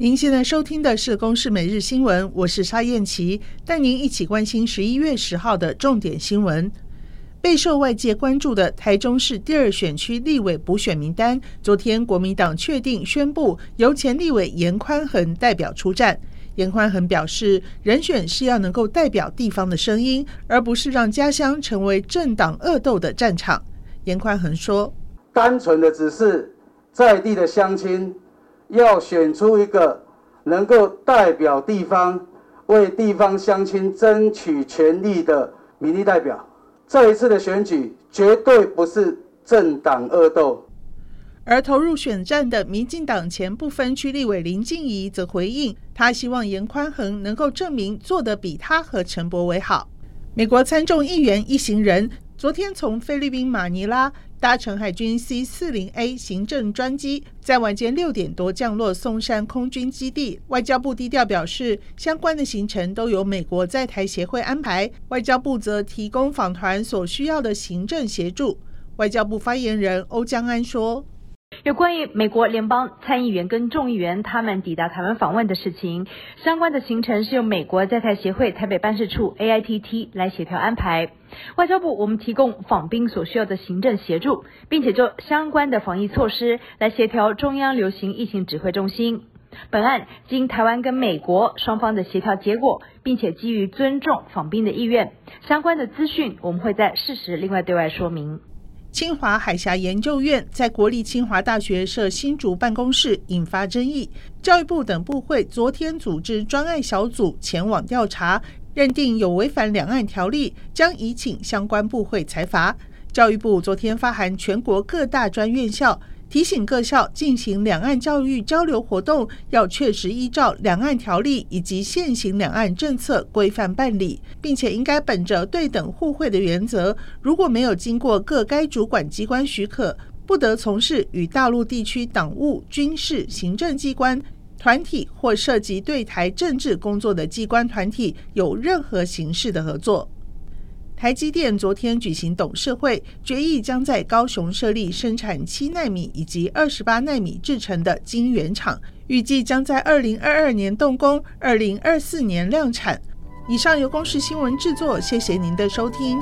您现在收听的是《公视每日新闻》，我是沙燕琪，带您一起关心十一月十号的重点新闻。备受外界关注的台中市第二选区立委补选名单，昨天国民党确定宣布由前立委严宽恒代表出战。严宽恒表示，人选是要能够代表地方的声音，而不是让家乡成为政党恶斗的战场。严宽恒说：“单纯的只是在地的乡亲。”要选出一个能够代表地方、为地方乡亲争取权利的民意代表。这一次的选举绝对不是政党恶斗。而投入选战的民进党前不分区立委林静怡则回应，他希望颜宽恒能够证明做得比他和陈柏惟好。美国参众议员一行人昨天从菲律宾马尼拉。搭乘海军 C 四零 A 行政专机，在晚间六点多降落松山空军基地。外交部低调表示，相关的行程都由美国在台协会安排，外交部则提供访团所需要的行政协助。外交部发言人欧江安说。有关于美国联邦参议员跟众议员他们抵达台湾访问的事情，相关的行程是由美国在台协会台北办事处 AITT 来协调安排。外交部我们提供访宾所需要的行政协助，并且就相关的防疫措施来协调中央流行疫情指挥中心。本案经台湾跟美国双方的协调结果，并且基于尊重访宾的意愿，相关的资讯我们会在适时另外对外说明。清华海峡研究院在国立清华大学设新竹办公室引发争议，教育部等部会昨天组织专案小组前往调查，认定有违反两岸条例，将移请相关部会裁罚。教育部昨天发函全国各大专院校。提醒各校进行两岸教育交流活动，要确实依照两岸条例以及现行两岸政策规范办理，并且应该本着对等互惠的原则，如果没有经过各该主管机关许可，不得从事与大陆地区党务、军事、行政机关团体或涉及对台政治工作的机关团体有任何形式的合作。台积电昨天举行董事会，决议将在高雄设立生产七纳米以及二十八奈米制成的晶圆厂，预计将在二零二二年动工，二零二四年量产。以上由公视新闻制作，谢谢您的收听。